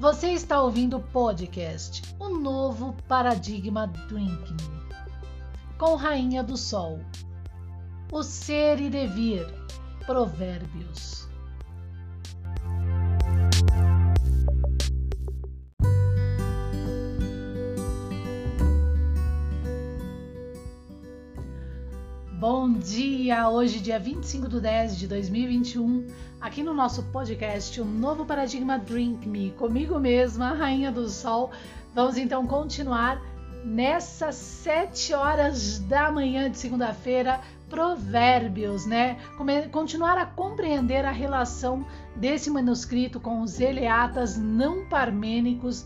Você está ouvindo o podcast O Novo Paradigma Drinking com Rainha do Sol. O ser e devir. Provérbios. Bom dia! Hoje, dia 25 de 10 de 2021, aqui no nosso podcast, o novo paradigma Drink Me, comigo mesma, a Rainha do Sol. Vamos então continuar nessas 7 horas da manhã de segunda-feira, Provérbios, né? Continuar a compreender a relação desse manuscrito com os Eleatas não parmênicos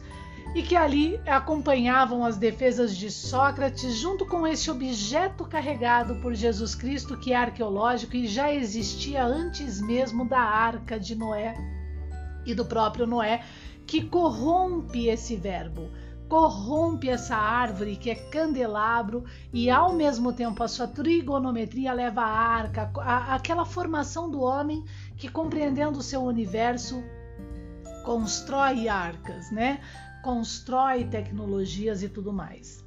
e que ali acompanhavam as defesas de Sócrates junto com esse objeto carregado por Jesus Cristo que é arqueológico e já existia antes mesmo da arca de Noé e do próprio Noé, que corrompe esse verbo, corrompe essa árvore que é candelabro e ao mesmo tempo a sua trigonometria leva a arca, a, aquela formação do homem que compreendendo o seu universo constrói arcas, né? Constrói tecnologias e tudo mais.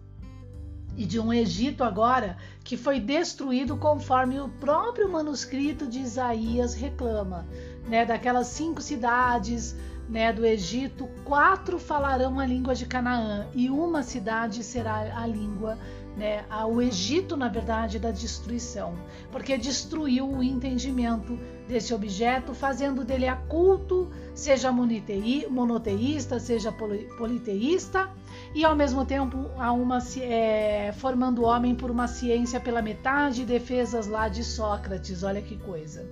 E de um Egito agora que foi destruído conforme o próprio manuscrito de Isaías reclama, né? Daquelas cinco cidades, né, do Egito, quatro falarão a língua de Canaã e uma cidade será a língua né, o Egito, na verdade, da destruição, porque destruiu o entendimento desse objeto, fazendo dele a culto, seja monoteísta, seja politeísta, e ao mesmo tempo a uma, é, formando o homem por uma ciência pela metade, defesas lá de Sócrates, olha que coisa.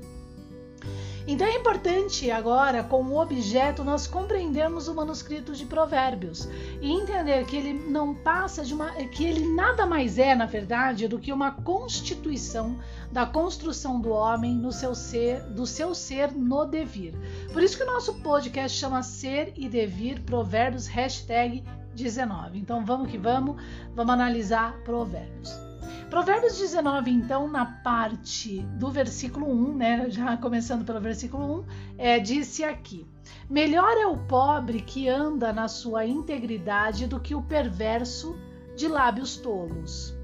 Então é importante agora, como objeto, nós compreendermos o manuscrito de Provérbios e entender que ele não passa de uma. que ele nada mais é, na verdade, do que uma constituição da construção do homem no seu ser, do seu ser no devir. Por isso que o nosso podcast chama Ser e Devir Provérbios hashtag 19. Então vamos que vamos, vamos analisar Provérbios. Provérbios 19, então, na parte do versículo 1, né, já começando pelo versículo 1, é, disse aqui: Melhor é o pobre que anda na sua integridade do que o perverso de lábios tolos.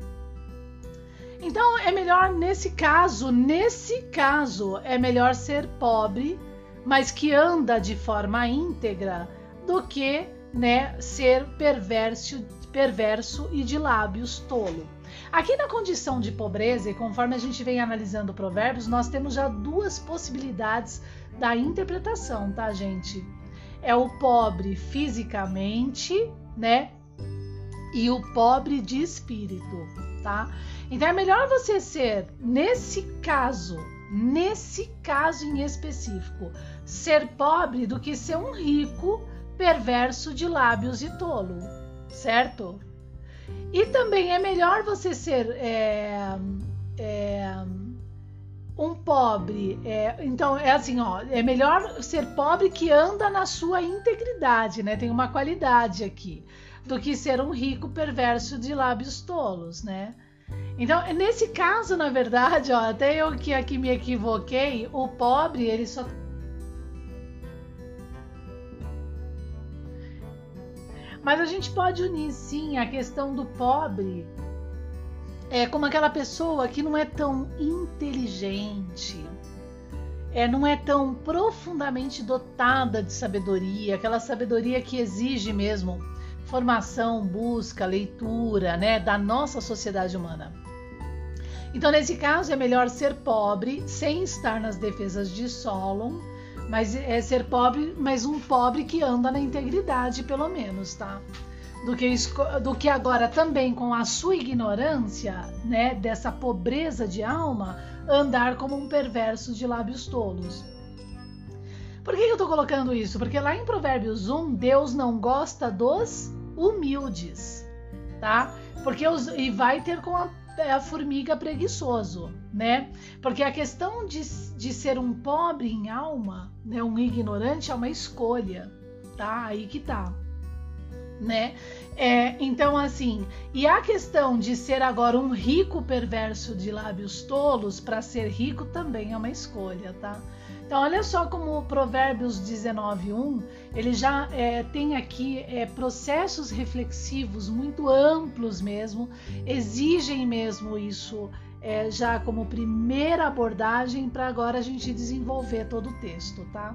Então, é melhor nesse caso, nesse caso, é melhor ser pobre, mas que anda de forma íntegra, do que né, ser perverso, perverso e de lábios tolo. Aqui na condição de pobreza, e conforme a gente vem analisando provérbios, nós temos já duas possibilidades da interpretação, tá, gente? É o pobre fisicamente, né? E o pobre de espírito, tá? Então é melhor você ser, nesse caso, nesse caso em específico, ser pobre do que ser um rico perverso de lábios e tolo, certo? E também é melhor você ser é, é, um pobre. É, então, é assim, ó, é melhor ser pobre que anda na sua integridade, né? Tem uma qualidade aqui, do que ser um rico perverso de lábios tolos, né? Então, nesse caso, na verdade, ó, até eu que aqui me equivoquei, o pobre, ele só Mas a gente pode unir sim a questão do pobre é como aquela pessoa que não é tão inteligente, é, não é tão profundamente dotada de sabedoria, aquela sabedoria que exige mesmo formação, busca, leitura, né, da nossa sociedade humana. Então, nesse caso, é melhor ser pobre sem estar nas defesas de Solon mas é ser pobre, mas um pobre que anda na integridade, pelo menos, tá? Do que, do que agora também com a sua ignorância, né, dessa pobreza de alma, andar como um perverso de lábios tolos. Por que eu estou colocando isso? Porque lá em Provérbios 1, Deus não gosta dos humildes, tá? Porque os, e vai ter com a é a formiga preguiçoso, né? Porque a questão de, de ser um pobre em alma, né, um ignorante, é uma escolha, tá? Aí que tá. né? É, então, assim, e a questão de ser agora um rico perverso de lábios tolos para ser rico também é uma escolha, tá? Então, olha só como o Provérbios 19:1 ele já é, tem aqui é, processos reflexivos muito amplos mesmo, exigem mesmo isso é, já como primeira abordagem para agora a gente desenvolver todo o texto, tá?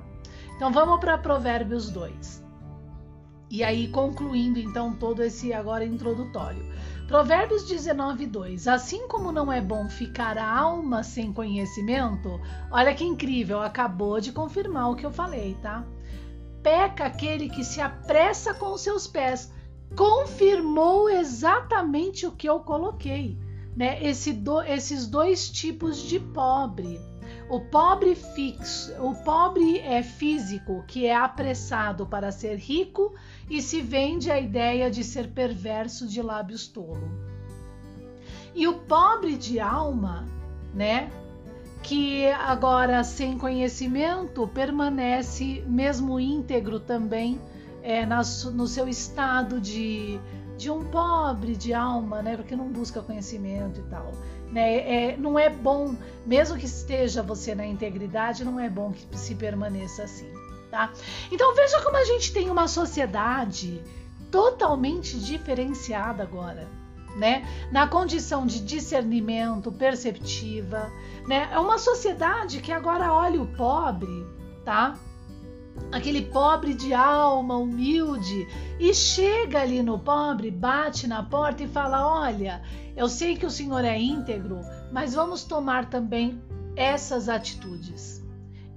Então, vamos para Provérbios 2. E aí, concluindo então todo esse agora introdutório. Provérbios 19, 2. Assim como não é bom ficar a alma sem conhecimento, olha que incrível, acabou de confirmar o que eu falei, tá? Peca aquele que se apressa com seus pés. Confirmou exatamente o que eu coloquei, né? Esse do, esses dois tipos de pobre. O pobre fixo, o pobre é físico, que é apressado para ser rico e se vende a ideia de ser perverso de lábios tolo. E o pobre de alma, né, que agora sem conhecimento permanece mesmo íntegro também é, na, no seu estado de, de um pobre de alma, né, porque não busca conhecimento e tal. Né? É, não é bom, mesmo que esteja você na integridade, não é bom que se permaneça assim. Tá? Então veja como a gente tem uma sociedade totalmente diferenciada agora. Né? Na condição de discernimento, perceptiva, né? É uma sociedade que agora olha o pobre, tá? Aquele pobre de alma, humilde, e chega ali no pobre, bate na porta e fala: Olha, eu sei que o senhor é íntegro, mas vamos tomar também essas atitudes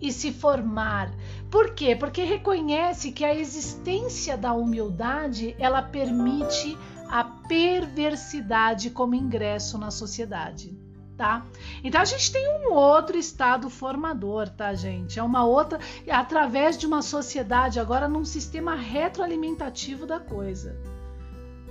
e se formar. Por quê? Porque reconhece que a existência da humildade, ela permite a perversidade como ingresso na sociedade. Tá? Então a gente tem um outro estado formador, tá, gente? É uma outra através de uma sociedade agora num sistema retroalimentativo da coisa.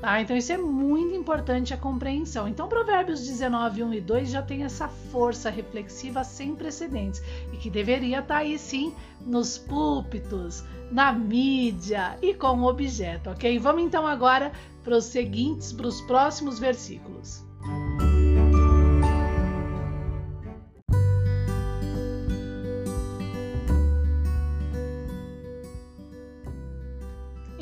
Tá? Então isso é muito importante a compreensão. Então Provérbios 19, 1 e 2 já tem essa força reflexiva sem precedentes e que deveria estar tá aí sim nos púlpitos, na mídia e com objeto, ok? Vamos então agora para os seguintes, para os próximos versículos.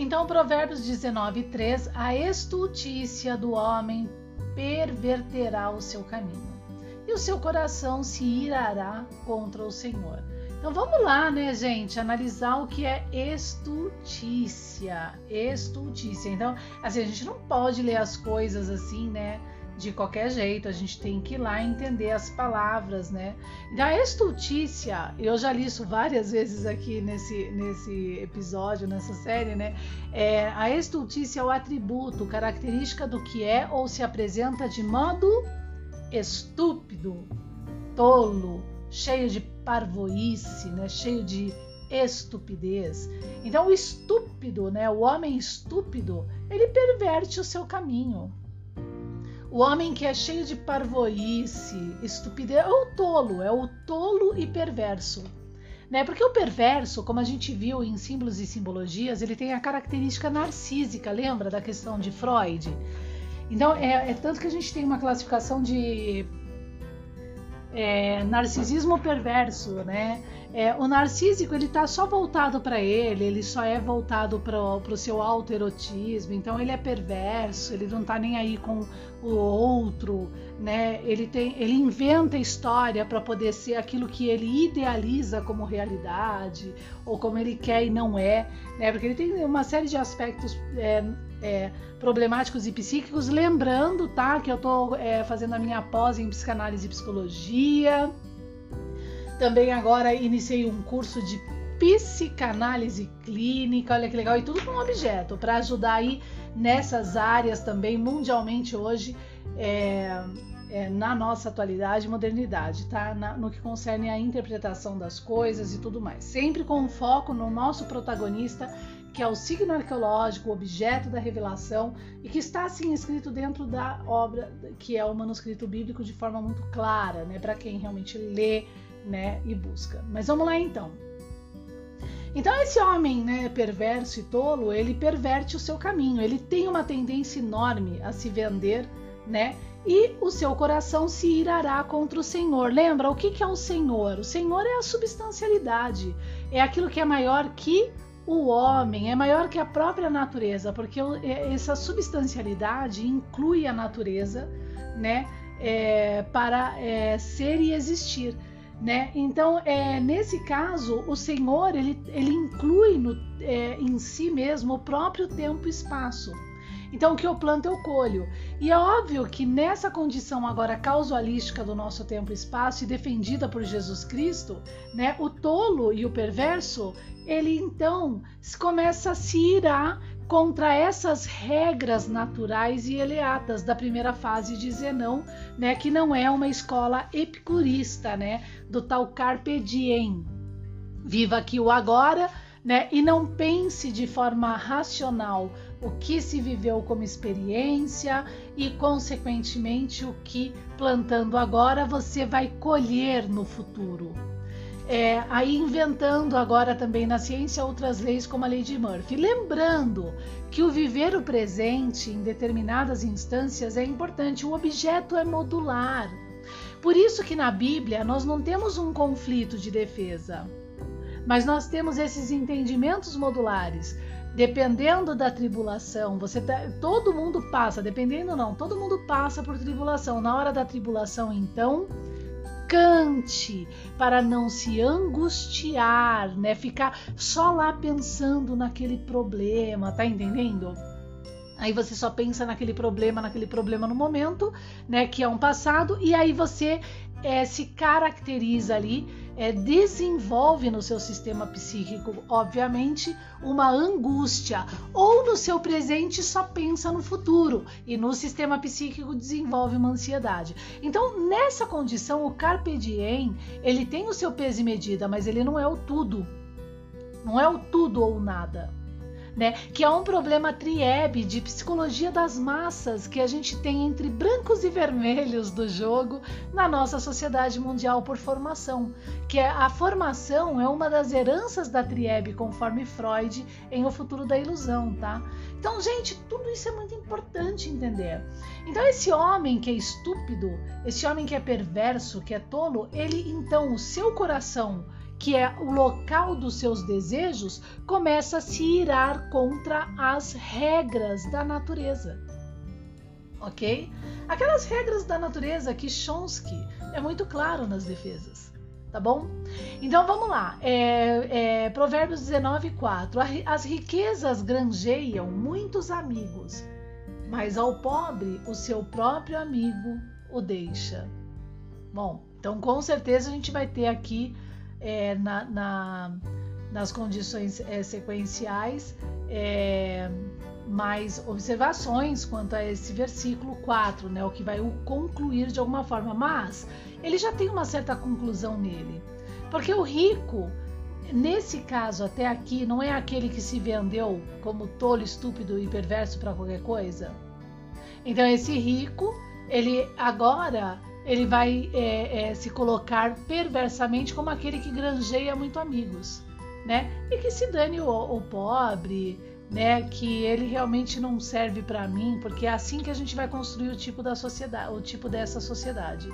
Então, Provérbios 19, 3: A estultícia do homem perverterá o seu caminho, e o seu coração se irará contra o Senhor. Então vamos lá, né, gente, analisar o que é estultícia. Estultícia. Então, assim, a gente não pode ler as coisas assim, né? De qualquer jeito, a gente tem que ir lá entender as palavras, né? Da estultícia, eu já li isso várias vezes aqui nesse, nesse episódio, nessa série, né? É, a estultícia é o atributo, característica do que é ou se apresenta de modo estúpido, tolo, cheio de parvoíce, né? Cheio de estupidez. Então, o estúpido, né? O homem estúpido, ele perverte o seu caminho. O homem que é cheio de parvoíce, estupidez, é o tolo, é o tolo e perverso. Né? Porque o perverso, como a gente viu em símbolos e simbologias, ele tem a característica narcísica, lembra da questão de Freud? Então, é, é tanto que a gente tem uma classificação de é, narcisismo perverso, né? É, o narcísico ele tá só voltado para ele, ele só é voltado para o seu autoerotismo, então ele é perverso, ele não tá nem aí com o outro, né? Ele tem, ele inventa história para poder ser aquilo que ele idealiza como realidade ou como ele quer e não é, né? Porque ele tem uma série de aspectos é, é, problemáticos e psíquicos. Lembrando, tá, que eu estou é, fazendo a minha pós em psicanálise e psicologia. Também agora iniciei um curso de psicanálise clínica, olha que legal, e tudo com um objeto para ajudar aí nessas áreas também mundialmente hoje. É, é, na nossa atualidade e modernidade, tá? Na, no que concerne a interpretação das coisas e tudo mais. Sempre com um foco no nosso protagonista que é o signo arqueológico, o objeto da revelação, e que está assim escrito dentro da obra, que é o manuscrito bíblico, de forma muito clara, né, para quem realmente lê né, e busca. Mas vamos lá então. Então esse homem, né, perverso e tolo, ele perverte o seu caminho. Ele tem uma tendência enorme a se vender, né? E o seu coração se irará contra o Senhor. Lembra o que, que é o Senhor? O Senhor é a substancialidade, é aquilo que é maior que o homem, é maior que a própria natureza, porque é, essa substancialidade inclui a natureza, né? É, para é, ser e existir né? Então, é, nesse caso, o Senhor ele, ele inclui no, é, em si mesmo o próprio tempo e espaço. Então, o que eu planto eu colho. E é óbvio que nessa condição agora causalística do nosso tempo e espaço e defendida por Jesus Cristo, né, o tolo e o perverso, ele então começa a se irar contra essas regras naturais e eleatas da primeira fase de Zenão, né, que não é uma escola epicurista, né, do tal carpe diem. Viva aqui o agora, né, e não pense de forma racional o que se viveu como experiência e consequentemente o que plantando agora você vai colher no futuro. É, aí inventando agora também na ciência outras leis como a lei de Murphy. Lembrando que o viver o presente em determinadas instâncias é importante, o objeto é modular. Por isso que na Bíblia nós não temos um conflito de defesa, mas nós temos esses entendimentos modulares. Dependendo da tribulação, você tá, todo mundo passa, dependendo não, todo mundo passa por tribulação. Na hora da tribulação, então, cante para não se angustiar, né? Ficar só lá pensando naquele problema, tá entendendo? Aí você só pensa naquele problema, naquele problema no momento, né? Que é um passado, e aí você é, se caracteriza ali é, desenvolve no seu sistema psíquico, obviamente, uma angústia, ou no seu presente só pensa no futuro, e no sistema psíquico desenvolve uma ansiedade. Então, nessa condição, o Carpe Diem, ele tem o seu peso e medida, mas ele não é o tudo. Não é o tudo ou nada né? Que é um problema triebe de psicologia das massas que a gente tem entre brancos e vermelhos do jogo na nossa sociedade mundial por formação, que é a formação é uma das heranças da triebe conforme Freud em O Futuro da Ilusão, tá? Então, gente, tudo isso é muito importante entender. Então, esse homem que é estúpido, esse homem que é perverso, que é tolo, ele então o seu coração que é o local dos seus desejos, começa a se irar contra as regras da natureza. Ok? Aquelas regras da natureza que Chomsky é muito claro nas defesas. Tá bom? Então vamos lá. É, é, Provérbios 19, 4. As riquezas granjeiam muitos amigos, mas ao pobre o seu próprio amigo o deixa. Bom, então com certeza a gente vai ter aqui é, na, na, nas condições é, sequenciais é, mais observações quanto a esse versículo 4, né, o que vai o concluir de alguma forma, mas ele já tem uma certa conclusão nele, porque o rico, nesse caso até aqui, não é aquele que se vendeu como tolo, estúpido e perverso para qualquer coisa. Então esse rico, ele agora ele vai é, é, se colocar perversamente como aquele que granjeia muito amigos, né? E que se dane o, o pobre, né? Que ele realmente não serve para mim, porque é assim que a gente vai construir o tipo da sociedade, o tipo dessa sociedade,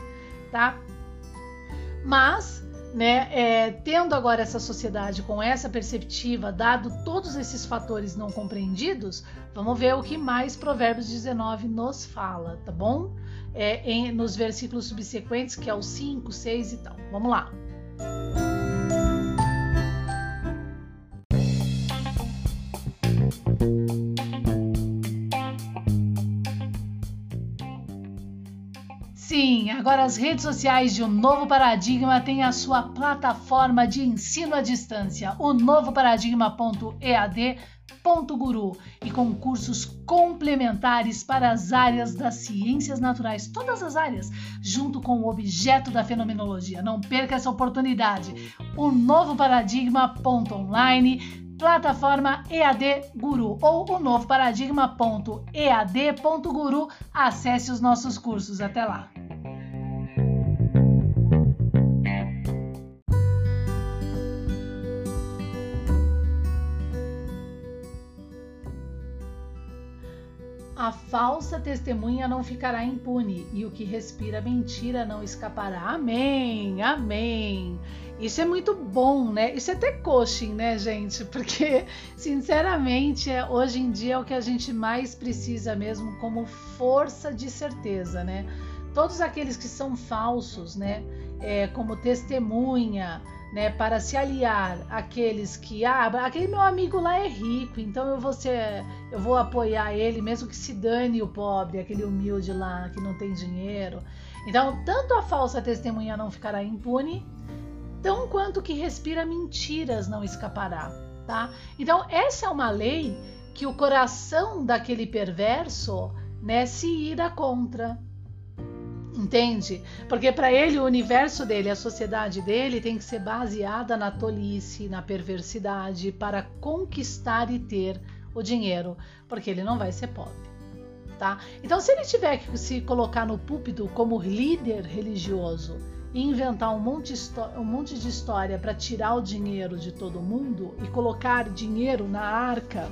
tá? Mas, né? É, tendo agora essa sociedade com essa perspectiva, dado todos esses fatores não compreendidos, vamos ver o que mais Provérbios 19 nos fala, tá bom? É, em, nos versículos subsequentes, que é o 5, 6 e tal. Vamos lá. Sim, agora as redes sociais de um novo paradigma têm a sua plataforma de ensino à distância, o novo paradigma.ead Guru e com cursos complementares para as áreas das ciências naturais, todas as áreas, junto com o objeto da fenomenologia. Não perca essa oportunidade. O novo paradigma.online plataforma EAD Guru ou o novo paradigma.ead.guru. Acesse os nossos cursos. Até lá! A falsa testemunha não ficará impune e o que respira mentira não escapará. Amém, amém. Isso é muito bom, né? Isso é até coaching, né, gente? Porque, sinceramente, é, hoje em dia é o que a gente mais precisa mesmo como força de certeza, né? Todos aqueles que são falsos, né? É, como testemunha, né, para se aliar àqueles que, ah, aquele meu amigo lá é rico, então eu vou ser, eu vou apoiar ele, mesmo que se dane o pobre, aquele humilde lá que não tem dinheiro. Então, tanto a falsa testemunha não ficará impune, tão quanto que respira mentiras não escapará, tá? Então, essa é uma lei que o coração daquele perverso, né, se ira contra. Entende? Porque para ele o universo dele, a sociedade dele tem que ser baseada na tolice, na perversidade para conquistar e ter o dinheiro, porque ele não vai ser pobre. Tá? Então, se ele tiver que se colocar no púlpito como líder religioso e inventar um monte, um monte de história para tirar o dinheiro de todo mundo e colocar dinheiro na arca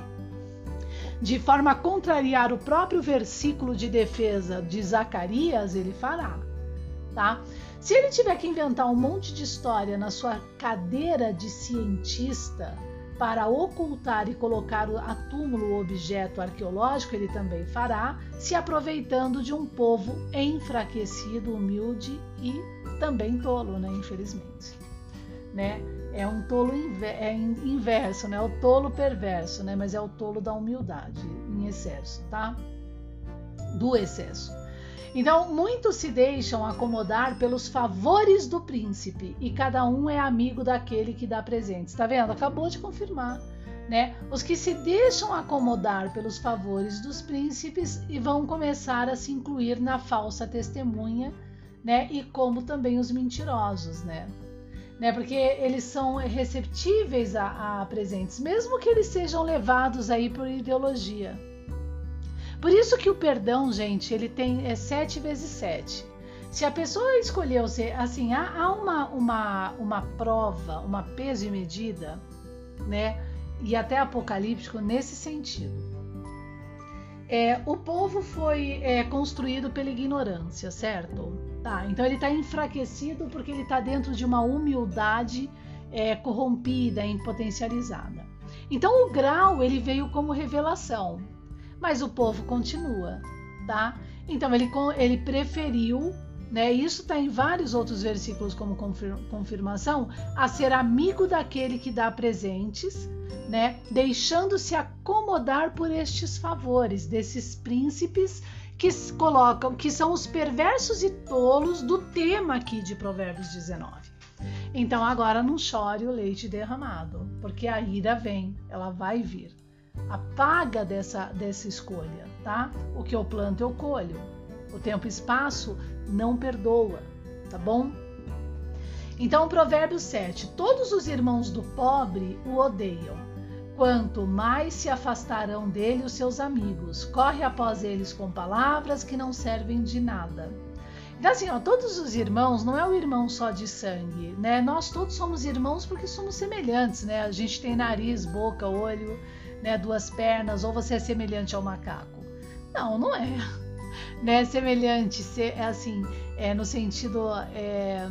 de forma a contrariar o próprio versículo de defesa de Zacarias, ele fará, tá? Se ele tiver que inventar um monte de história na sua cadeira de cientista para ocultar e colocar a túmulo o objeto arqueológico, ele também fará, se aproveitando de um povo enfraquecido, humilde e também tolo, né? Infelizmente, né? é um tolo é inverso, né? É o tolo perverso, né? Mas é o tolo da humildade em excesso, tá? Do excesso. Então, muitos se deixam acomodar pelos favores do príncipe e cada um é amigo daquele que dá presentes. Tá vendo? Acabou de confirmar, né? Os que se deixam acomodar pelos favores dos príncipes e vão começar a se incluir na falsa testemunha, né? E como também os mentirosos, né? Né? Porque eles são receptíveis a, a presentes, mesmo que eles sejam levados aí por ideologia. Por isso que o perdão, gente, ele tem é sete vezes sete. Se a pessoa escolheu ser assim, há, há uma, uma, uma prova, uma peso e medida, né? E até apocalíptico nesse sentido. É, o povo foi é, construído pela ignorância, certo? Tá, então ele está enfraquecido porque ele está dentro de uma humildade é, corrompida, impotencializada. Então o grau ele veio como revelação, mas o povo continua, tá? Então ele, ele preferiu, né? Isso está em vários outros versículos como confirmação, a ser amigo daquele que dá presentes, né? Deixando-se acomodar por estes favores desses príncipes que colocam que são os perversos e tolos do tema aqui de Provérbios 19. Então agora não chore o leite derramado, porque a ira vem, ela vai vir. Apaga dessa, dessa escolha, tá? O que eu planto eu colho. O tempo e espaço não perdoa, tá bom? Então, Provérbio 7: Todos os irmãos do pobre o odeiam quanto mais se afastarão dele os seus amigos. Corre após eles com palavras que não servem de nada. Então, assim, ó, todos os irmãos não é o irmão só de sangue, né? Nós todos somos irmãos porque somos semelhantes, né? A gente tem nariz, boca, olho, né? Duas pernas, ou você é semelhante ao macaco. Não, não é. Né? Semelhante, é assim, é no sentido. É,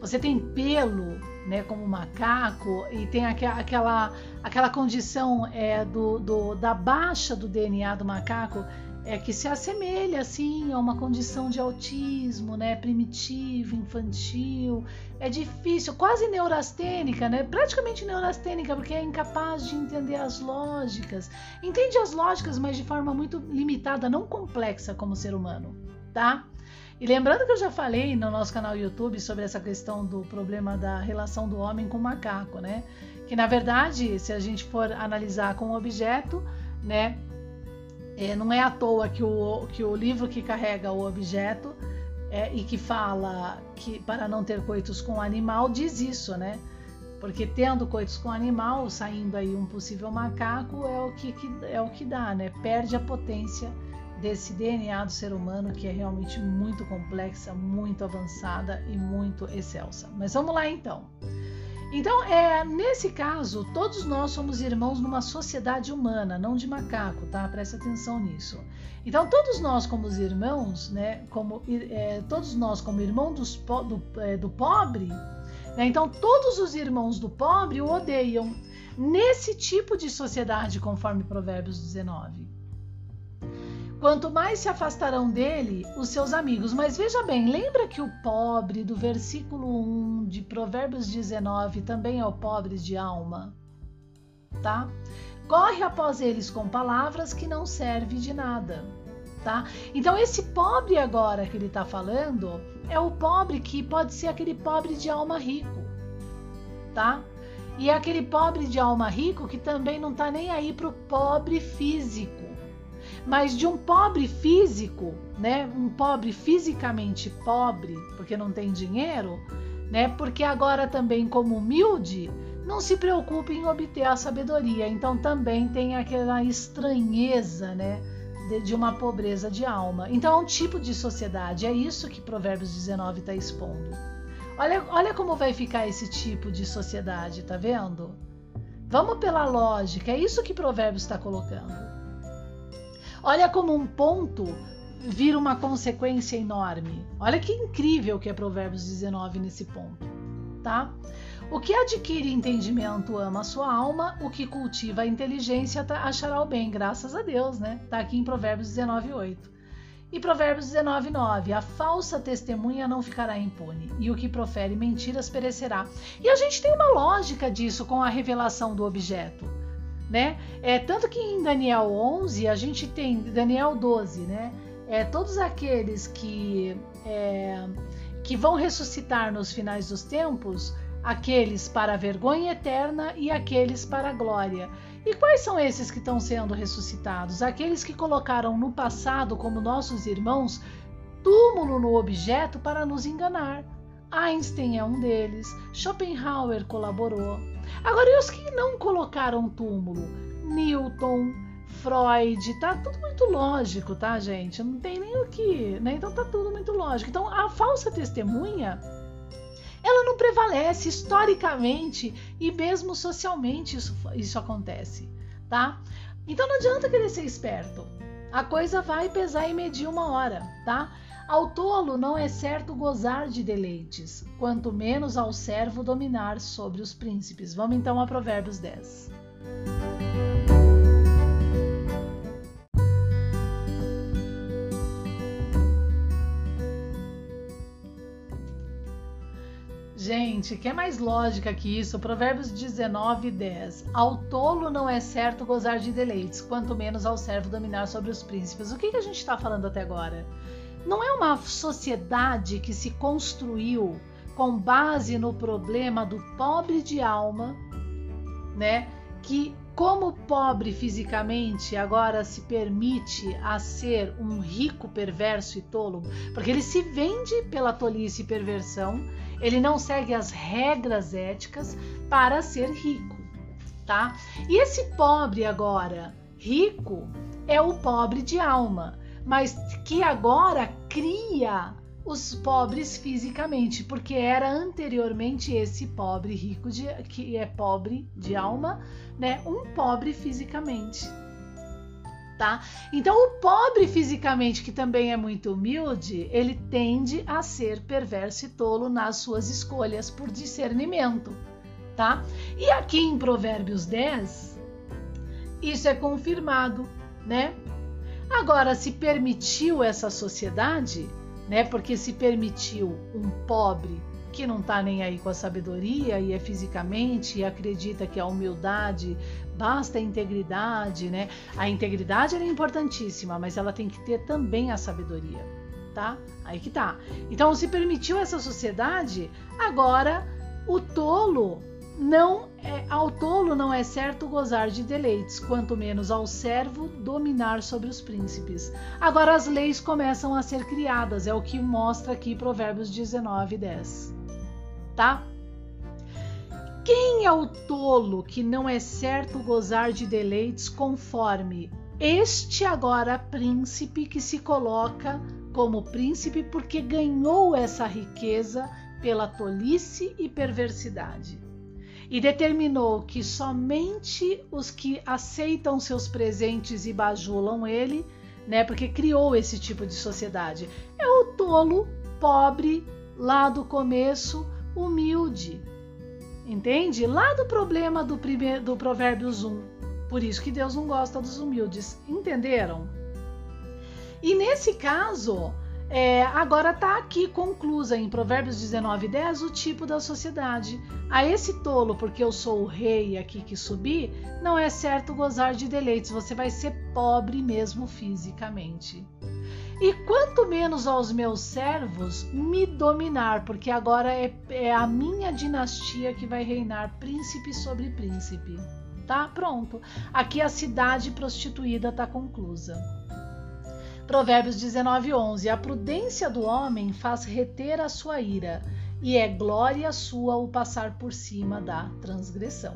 você tem pelo, né, como macaco, e tem aquela, aquela condição é, do, do, da baixa do DNA do macaco é que se assemelha assim a uma condição de autismo, né, primitivo, infantil, é difícil, quase neurastênica, né, praticamente neurastênica porque é incapaz de entender as lógicas, entende as lógicas, mas de forma muito limitada, não complexa como ser humano, tá? E lembrando que eu já falei no nosso canal YouTube sobre essa questão do problema da relação do homem com o macaco, né? Que na verdade, se a gente for analisar com o objeto, né? É, não é à toa que o, que o livro que carrega o objeto é, e que fala que para não ter coitos com animal diz isso, né? Porque tendo coitos com animal, saindo aí um possível macaco, é o que, que é o que dá, né? Perde a potência desse DNA do ser humano que é realmente muito complexa, muito avançada e muito excelsa. Mas vamos lá então. Então, é, nesse caso, todos nós somos irmãos numa sociedade humana, não de macaco, tá? Preste atenção nisso. Então todos nós como os irmãos, né, como é, todos nós como irmão dos, do, é, do pobre, né, então todos os irmãos do pobre o odeiam nesse tipo de sociedade, conforme Provérbios 19. Quanto mais se afastarão dele os seus amigos. Mas veja bem, lembra que o pobre do versículo 1 de Provérbios 19 também é o pobre de alma? Tá? Corre após eles com palavras que não servem de nada. Tá? Então esse pobre agora que ele está falando é o pobre que pode ser aquele pobre de alma rico, tá? E é aquele pobre de alma rico que também não está nem aí para o pobre físico mas de um pobre físico, né? Um pobre fisicamente pobre, porque não tem dinheiro, né? Porque agora também como humilde, não se preocupe em obter a sabedoria. Então também tem aquela estranheza, né? De, de uma pobreza de alma. Então é um tipo de sociedade. É isso que Provérbios 19 está expondo. Olha, olha como vai ficar esse tipo de sociedade, tá vendo? Vamos pela lógica, é isso que Provérbios está colocando. Olha como um ponto vira uma consequência enorme. Olha que incrível que é Provérbios 19 nesse ponto, tá? O que adquire entendimento ama a sua alma, o que cultiva a inteligência achará o bem, graças a Deus, né? Tá aqui em Provérbios 19, 8. E Provérbios 19, 9. A falsa testemunha não ficará impune, e o que profere mentiras perecerá. E a gente tem uma lógica disso com a revelação do objeto né? É tanto que em Daniel 11 a gente tem Daniel 12, né? É todos aqueles que é, que vão ressuscitar nos finais dos tempos, aqueles para a vergonha eterna e aqueles para a glória. E quais são esses que estão sendo ressuscitados? Aqueles que colocaram no passado, como nossos irmãos, túmulo no objeto para nos enganar. Einstein é um deles, Schopenhauer colaborou. Agora, e os que não colocaram túmulo? Newton, Freud, tá tudo muito lógico, tá, gente? Não tem nem o que, né? Então tá tudo muito lógico. Então, a falsa testemunha, ela não prevalece historicamente e mesmo socialmente isso, isso acontece, tá? Então não adianta querer ser esperto. A coisa vai pesar e medir uma hora, tá? Ao tolo não é certo gozar de deleites, quanto menos ao servo dominar sobre os príncipes. Vamos então a Provérbios 10. Gente, que é mais lógica que isso? Provérbios 19, 10. Ao tolo não é certo gozar de deleites, quanto menos ao servo dominar sobre os príncipes. O que, que a gente está falando até agora? Não é uma sociedade que se construiu com base no problema do pobre de alma, né? Que como pobre fisicamente agora se permite a ser um rico perverso e tolo, porque ele se vende pela tolice e perversão, ele não segue as regras éticas para ser rico, tá? E esse pobre agora rico é o pobre de alma mas que agora cria os pobres fisicamente, porque era anteriormente esse pobre rico de, que é pobre de alma, né, um pobre fisicamente. Tá? Então o pobre fisicamente, que também é muito humilde, ele tende a ser perverso e tolo nas suas escolhas por discernimento, tá? E aqui em Provérbios 10, isso é confirmado, né? Agora, se permitiu essa sociedade, né? Porque se permitiu um pobre que não está nem aí com a sabedoria e é fisicamente e acredita que a humildade basta a integridade, né? A integridade é importantíssima, mas ela tem que ter também a sabedoria, tá? Aí que tá. Então, se permitiu essa sociedade, agora o tolo não é, ao tolo não é certo gozar de deleites, quanto menos ao servo dominar sobre os príncipes. Agora as leis começam a ser criadas, é o que mostra aqui Provérbios 19, 10. Tá? Quem é o tolo que não é certo gozar de deleites conforme este agora príncipe que se coloca como príncipe porque ganhou essa riqueza pela tolice e perversidade? E determinou que somente os que aceitam seus presentes e bajulam ele né? Porque criou esse tipo de sociedade. É o tolo, pobre, lá do começo, humilde. Entende? Lá do problema do, primeiro, do Provérbios 1. Por isso que Deus não gosta dos humildes. Entenderam? E nesse caso, é, agora está aqui conclusa em Provérbios 19, 10 o tipo da sociedade. A esse tolo, porque eu sou o rei aqui que subi, não é certo gozar de deleites, você vai ser pobre mesmo fisicamente. E quanto menos aos meus servos me dominar, porque agora é, é a minha dinastia que vai reinar príncipe sobre príncipe. Tá? Pronto. Aqui a cidade prostituída está conclusa. Provérbios 19, 11. A prudência do homem faz reter a sua ira, e é glória sua o passar por cima da transgressão.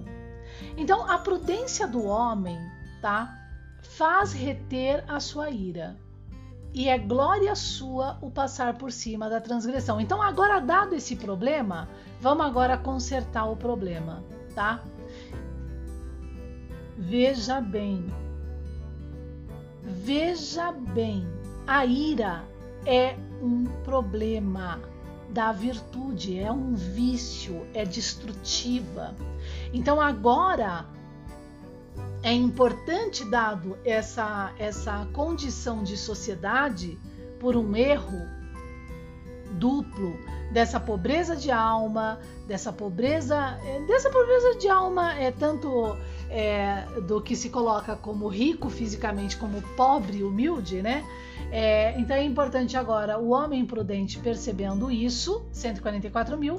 Então, a prudência do homem, tá? Faz reter a sua ira, e é glória sua o passar por cima da transgressão. Então, agora dado esse problema, vamos agora consertar o problema, tá? Veja bem, Veja bem, a ira é um problema da virtude, é um vício, é destrutiva. Então agora é importante dado essa essa condição de sociedade por um erro duplo dessa pobreza de alma, dessa pobreza, dessa pobreza de alma é tanto é, do que se coloca como rico fisicamente, como pobre, humilde, né? É, então é importante agora o homem prudente percebendo isso, 144 mil,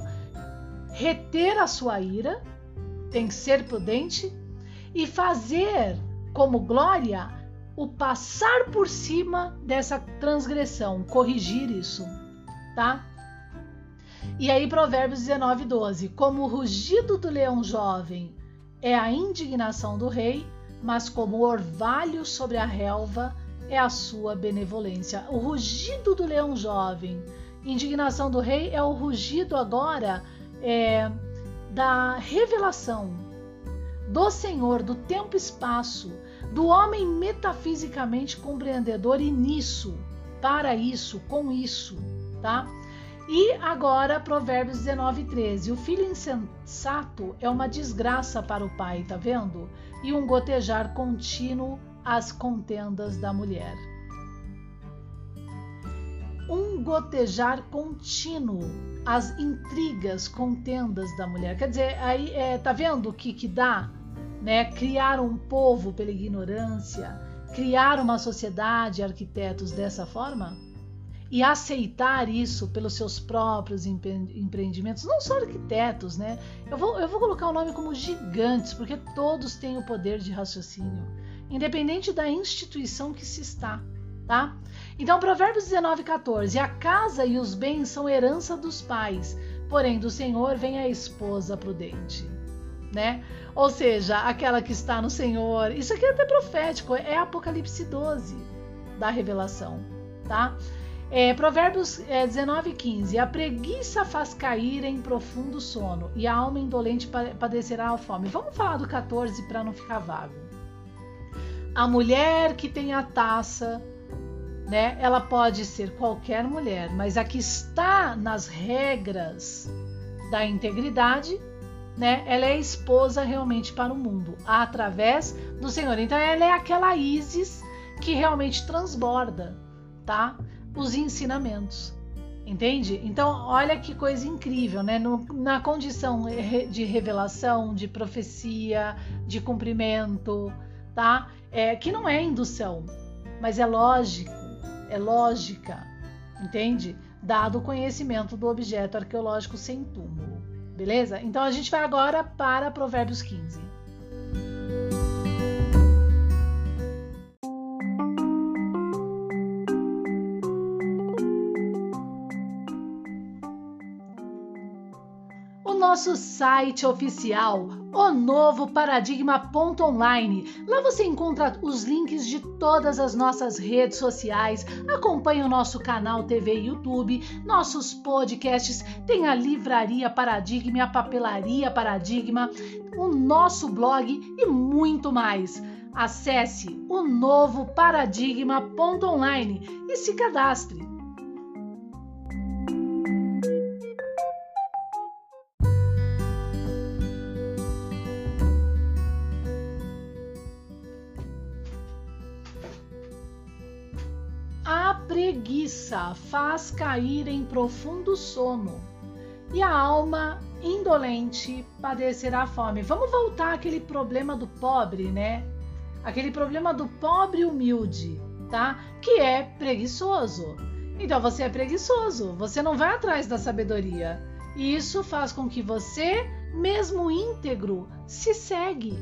reter a sua ira, tem que ser prudente e fazer como glória o passar por cima dessa transgressão, corrigir isso, tá? E aí, Provérbios 19, 12: Como o rugido do leão jovem é a indignação do rei, mas como orvalho sobre a relva é a sua benevolência. O rugido do leão jovem, indignação do rei é o rugido agora é, da revelação do Senhor, do tempo e espaço, do homem metafisicamente compreendedor e nisso, para isso, com isso, tá? E agora, Provérbios 19, 13. O filho insensato é uma desgraça para o pai, tá vendo? E um gotejar contínuo às contendas da mulher. Um gotejar contínuo às intrigas, contendas da mulher. Quer dizer, aí é, tá vendo o que, que dá? Né? Criar um povo pela ignorância, criar uma sociedade, arquitetos dessa forma? E aceitar isso pelos seus próprios empreendimentos, não só arquitetos, né? Eu vou, eu vou colocar o nome como gigantes, porque todos têm o poder de raciocínio, independente da instituição que se está, tá? Então, Provérbios 19, 14: A casa e os bens são herança dos pais, porém do Senhor vem a esposa prudente. Né? Ou seja, aquela que está no Senhor. Isso aqui é até profético, é Apocalipse 12 da revelação, tá? É, Provérbios é, 19, 15. A preguiça faz cair em profundo sono, e a alma indolente padecerá a fome. Vamos falar do 14 para não ficar vago. A mulher que tem a taça, né? Ela pode ser qualquer mulher, mas a que está nas regras da integridade, né? Ela é esposa realmente para o mundo, através do Senhor. Então ela é aquela Isis que realmente transborda, tá? Os ensinamentos. Entende? Então, olha que coisa incrível, né? No, na condição de revelação, de profecia, de cumprimento, tá? É, que não é indução, mas é lógico, é lógica, entende? Dado o conhecimento do objeto arqueológico sem túmulo, beleza? Então, a gente vai agora para Provérbios 15. Nosso site oficial, o novo paradigma.online. Lá você encontra os links de todas as nossas redes sociais, acompanha o nosso canal TV e YouTube, nossos podcasts, tem a livraria Paradigma, a papelaria Paradigma, o nosso blog e muito mais. Acesse o novo paradigma.online e se cadastre. Preguiça faz cair em profundo sono e a alma indolente padecerá fome. Vamos voltar àquele problema do pobre, né? Aquele problema do pobre humilde, tá? Que é preguiçoso. Então você é preguiçoso, você não vai atrás da sabedoria. E isso faz com que você, mesmo íntegro, se segue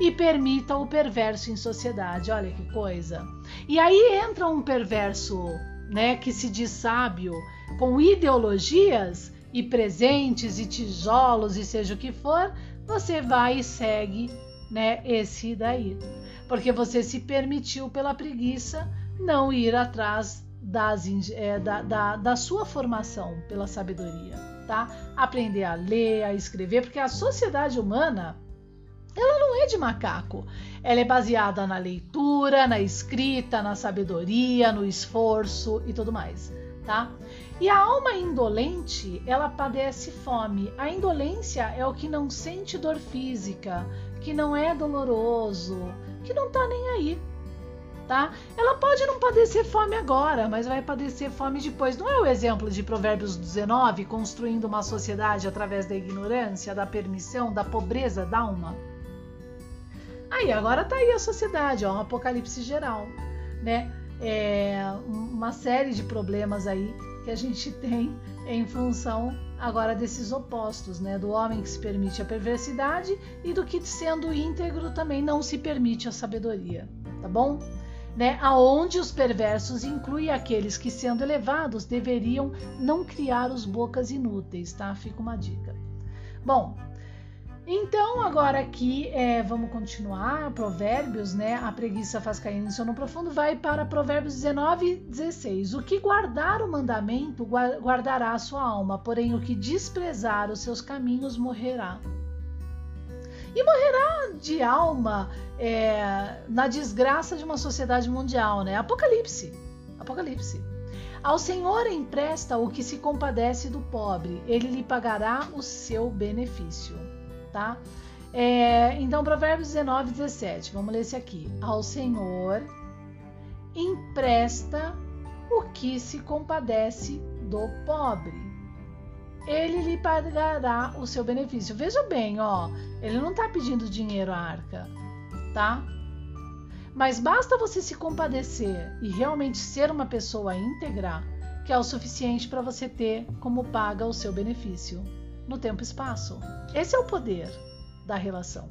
e permita o perverso em sociedade. Olha que coisa. E aí entra um perverso, né, que se diz sábio, com ideologias e presentes e tijolos e seja o que for, você vai e segue, né, esse daí. Porque você se permitiu pela preguiça não ir atrás das, é, da, da, da sua formação pela sabedoria, tá? Aprender a ler, a escrever, porque a sociedade humana ela não é de macaco. Ela é baseada na leitura, na escrita, na sabedoria, no esforço e tudo mais, tá? E a alma indolente, ela padece fome. A indolência é o que não sente dor física, que não é doloroso, que não tá nem aí, tá? Ela pode não padecer fome agora, mas vai padecer fome depois. Não é o exemplo de Provérbios 19, construindo uma sociedade através da ignorância, da permissão, da pobreza da alma? Aí, agora tá aí a sociedade, ó, um apocalipse geral, né? É uma série de problemas aí que a gente tem em função agora desses opostos, né? Do homem que se permite a perversidade e do que sendo íntegro também não se permite a sabedoria, tá bom? Né? Aonde os perversos incluem aqueles que sendo elevados deveriam não criar os bocas inúteis, tá? Fica uma dica. Bom, então, agora aqui, é, vamos continuar. Provérbios, né? A preguiça faz cair no sono profundo. Vai para Provérbios 19, 16. O que guardar o mandamento, guardará a sua alma, porém o que desprezar os seus caminhos morrerá. E morrerá de alma é, na desgraça de uma sociedade mundial, né? Apocalipse. Apocalipse. Ao Senhor empresta o que se compadece do pobre, ele lhe pagará o seu benefício tá? É, então, Provérbios 19, 17, vamos ler esse aqui. Ao Senhor empresta o que se compadece do pobre. Ele lhe pagará o seu benefício. Veja bem, ó, ele não está pedindo dinheiro à arca, tá? Mas basta você se compadecer e realmente ser uma pessoa íntegra, que é o suficiente para você ter como paga o seu benefício no tempo e espaço. Esse é o poder da relação,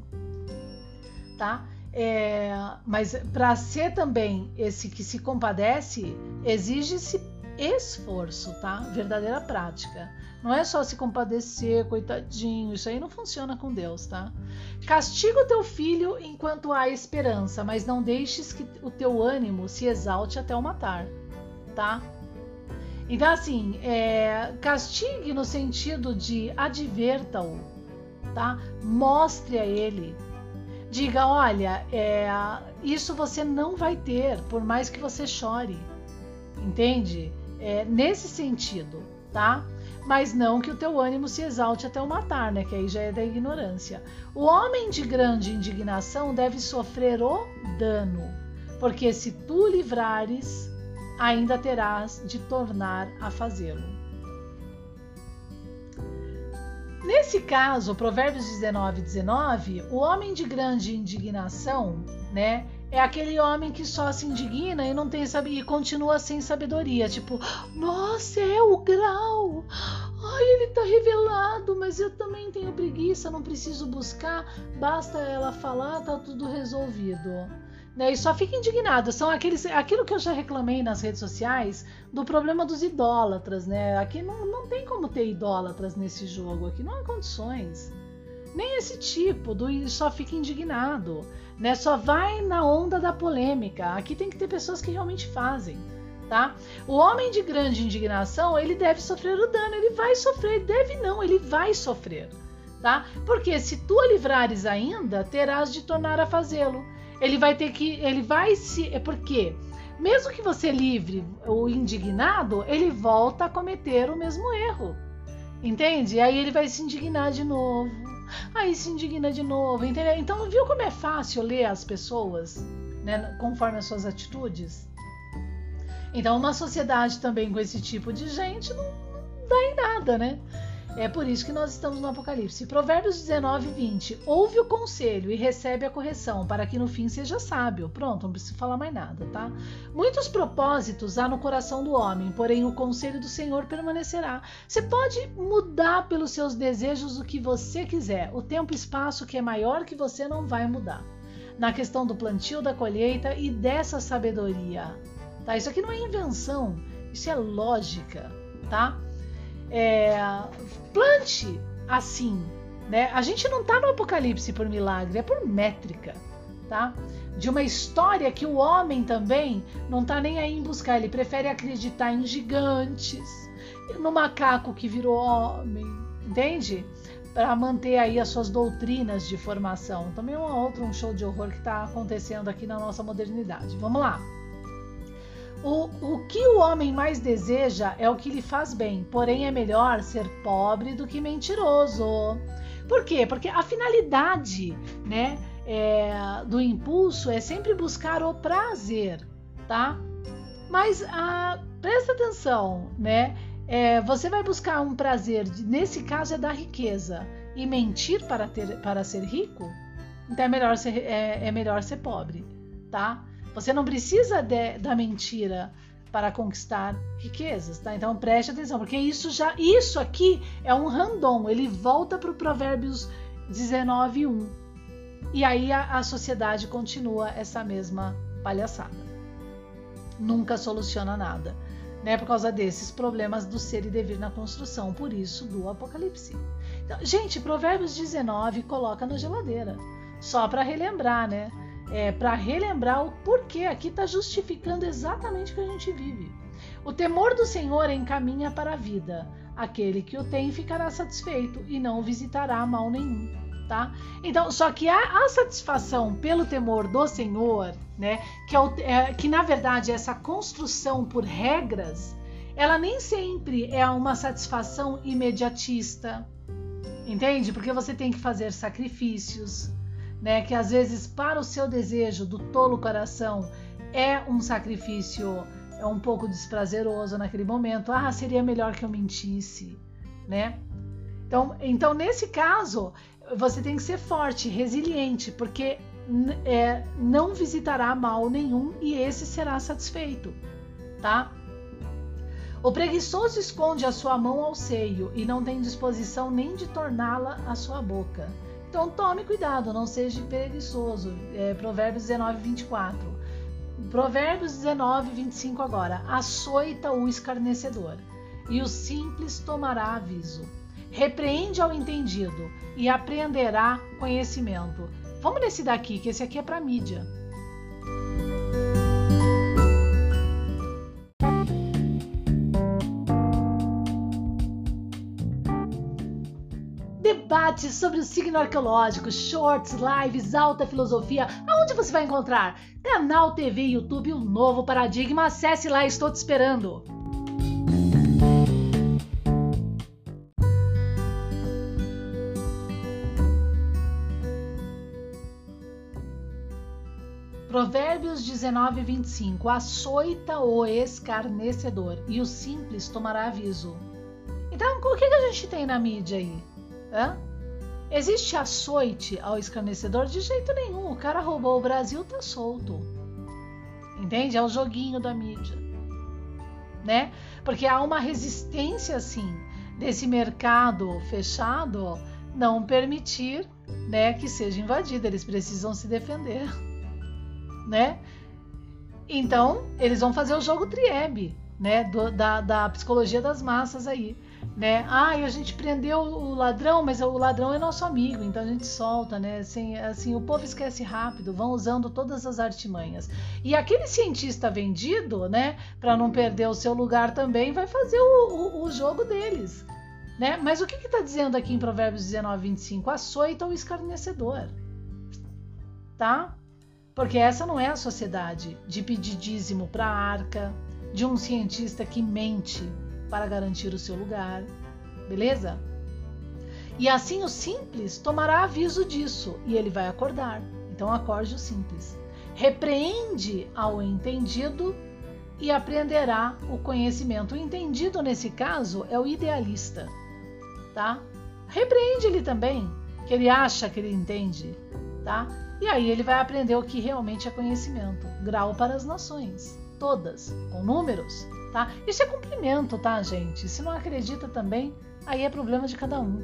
tá? É, mas para ser também esse que se compadece, exige-se esforço, tá? Verdadeira prática. Não é só se compadecer, coitadinho, isso aí não funciona com Deus, tá? Castiga o teu filho enquanto há esperança, mas não deixes que o teu ânimo se exalte até o matar, tá? Então, assim, é, castigue no sentido de adverta-o, tá? Mostre a ele. Diga, olha, é, isso você não vai ter, por mais que você chore. Entende? É, nesse sentido, tá? Mas não que o teu ânimo se exalte até o matar, né? Que aí já é da ignorância. O homem de grande indignação deve sofrer o dano, porque se tu livrares, ainda terás de tornar a fazê-lo. Nesse caso, Provérbios 19, 19, o homem de grande indignação, né, é aquele homem que só se indigna e não tem e continua sem sabedoria, tipo, nossa, é o grau. Ai, ele tá revelado, mas eu também tenho preguiça, não preciso buscar, basta ela falar, tá tudo resolvido né, e só fica indignado. São aqueles, aquilo que eu já reclamei nas redes sociais do problema dos idólatras, né? Aqui não, não tem como ter idólatras nesse jogo, aqui não há condições. Nem esse tipo do só fica indignado, né? Só vai na onda da polêmica. Aqui tem que ter pessoas que realmente fazem. Tá? O homem de grande indignação, ele deve sofrer o dano, ele vai sofrer, deve não, ele vai sofrer, tá? Porque se tu a livrares ainda, terás de tornar a fazê-lo ele vai ter que, ele vai se, é porque mesmo que você livre o indignado, ele volta a cometer o mesmo erro. Entende? Aí ele vai se indignar de novo. Aí se indigna de novo, entendeu? Então, viu como é fácil ler as pessoas, né, conforme as suas atitudes? Então, uma sociedade também com esse tipo de gente não dá em nada, né? É por isso que nós estamos no Apocalipse. Provérbios 19, 20. Ouve o conselho e recebe a correção, para que no fim seja sábio. Pronto, não preciso falar mais nada, tá? Muitos propósitos há no coração do homem, porém o conselho do Senhor permanecerá. Você pode mudar pelos seus desejos o que você quiser. O tempo e espaço que é maior que você não vai mudar. Na questão do plantio, da colheita e dessa sabedoria. Tá? Isso aqui não é invenção, isso é lógica, tá? É, plante assim, né? A gente não está no Apocalipse por milagre, é por métrica, tá? De uma história que o homem também não está nem aí em buscar, ele prefere acreditar em gigantes, no macaco que virou homem, entende? Para manter aí as suas doutrinas de formação. Também é um outro um show de horror que está acontecendo aqui na nossa modernidade. Vamos lá. O, o que o homem mais deseja é o que lhe faz bem, porém é melhor ser pobre do que mentiroso. Por quê? Porque a finalidade né, é, do impulso é sempre buscar o prazer, tá? Mas a, presta atenção, né? É, você vai buscar um prazer, nesse caso é da riqueza, e mentir para, ter, para ser rico? Então é melhor ser, é, é melhor ser pobre, tá? Você não precisa de, da mentira para conquistar riquezas, tá? Então preste atenção, porque isso já, isso aqui é um random, ele volta para o Provérbios 19:1 e aí a, a sociedade continua essa mesma palhaçada. Nunca soluciona nada, né? Por causa desses problemas do ser e devir na construção, por isso do Apocalipse. Então, gente, Provérbios 19 coloca na geladeira, só para relembrar, né? É, para relembrar o porquê. Aqui está justificando exatamente o que a gente vive. O temor do Senhor encaminha para a vida. Aquele que o tem ficará satisfeito e não visitará mal nenhum. Tá? Então, só que a, a satisfação pelo temor do Senhor, né, que, é, o, é que na verdade essa construção por regras, ela nem sempre é uma satisfação imediatista, entende? Porque você tem que fazer sacrifícios, né? Que às vezes para o seu desejo do tolo coração é um sacrifício é um pouco desprazeroso naquele momento. Ah, seria melhor que eu mentisse, né? Então, então nesse caso, você tem que ser forte, resiliente, porque é, não visitará mal nenhum e esse será satisfeito, tá? O preguiçoso esconde a sua mão ao seio e não tem disposição nem de torná-la à sua boca. Então tome cuidado, não seja preguiçoso. É, Provérbios 19, 24. Provérbios 19, 25 agora. Açoita o escarnecedor, e o simples tomará aviso. Repreende ao entendido, e apreenderá conhecimento. Vamos nesse daqui, que esse aqui é para mídia. Debates sobre o signo arqueológico, shorts, lives, alta filosofia. Aonde você vai encontrar? Canal TV, YouTube, o um novo paradigma. Acesse lá, estou te esperando. Provérbios 19, 25. Açoita o escarnecedor e o simples tomará aviso. Então, o que a gente tem na mídia aí? Hã? Existe açoite ao escarnecedor? De jeito nenhum. O cara roubou o Brasil, tá solto. Entende? É o joguinho da mídia. Né? Porque há uma resistência, assim, desse mercado fechado não permitir né, que seja invadido. Eles precisam se defender. Né? Então, eles vão fazer o jogo Triebe, né? Do, da, da psicologia das massas aí né? Ah, a gente prendeu o ladrão, mas o ladrão é nosso amigo, então a gente solta, né? Assim, assim, o povo esquece rápido, vão usando todas as artimanhas. E aquele cientista vendido, né, para não perder o seu lugar também, vai fazer o, o, o jogo deles. Né? Mas o que está dizendo aqui em Provérbios 19, 25? Açoita o escarnecedor. Tá? Porque essa não é a sociedade de pedir dízimo para a arca, de um cientista que mente para garantir o seu lugar. Beleza? E assim o simples tomará aviso disso e ele vai acordar. Então acorde o simples. Repreende ao entendido e aprenderá o conhecimento. O entendido nesse caso é o idealista, tá? Repreende ele também, que ele acha que ele entende, tá? E aí ele vai aprender o que realmente é conhecimento. Grau para as nações, todas, com números, tá? Isso é cumprimento, tá, gente? Se não acredita também, aí é problema de cada um.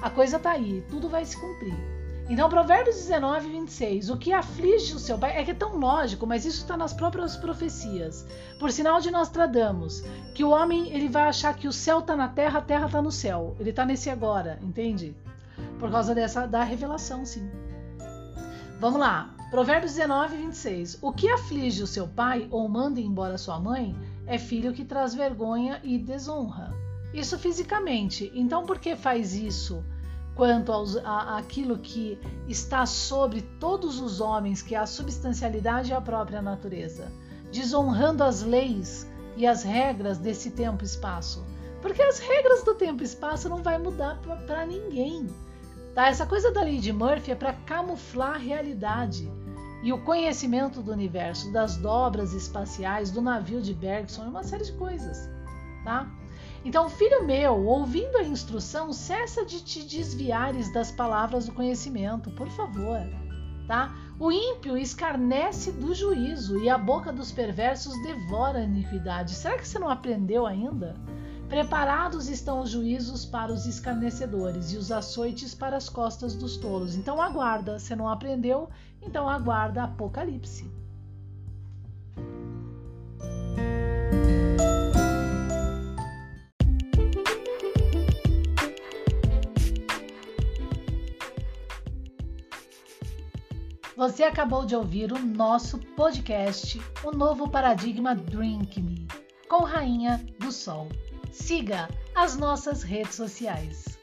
A coisa tá aí, tudo vai se cumprir. Então, Provérbios 19, 26. O que aflige o seu pai é que é tão lógico, mas isso está nas próprias profecias. Por sinal de Nostradamus, que o homem ele vai achar que o céu está na terra, a terra está no céu. Ele está nesse agora, entende? Por causa dessa da revelação, sim. Vamos lá. Provérbios 19, 26. O que aflige o seu pai ou manda embora sua mãe é filho que traz vergonha e desonra. Isso fisicamente. Então, por que faz isso? quanto aos, a, aquilo que está sobre todos os homens, que é a substancialidade e a própria natureza, desonrando as leis e as regras desse tempo e espaço. Porque as regras do tempo e espaço não vai mudar para ninguém. Tá? Essa coisa da lei de Murphy é para camuflar a realidade e o conhecimento do universo, das dobras espaciais, do navio de Bergson, uma série de coisas. Tá? Então, filho meu, ouvindo a instrução, cessa de te desviares das palavras do conhecimento, por favor. Tá? O ímpio escarnece do juízo e a boca dos perversos devora a iniquidade. Será que você não aprendeu ainda? Preparados estão os juízos para os escarnecedores e os açoites para as costas dos tolos. Então aguarda, você não aprendeu? Então aguarda Apocalipse. Você acabou de ouvir o nosso podcast, O Novo Paradigma Drink Me, com Rainha do Sol. Siga as nossas redes sociais.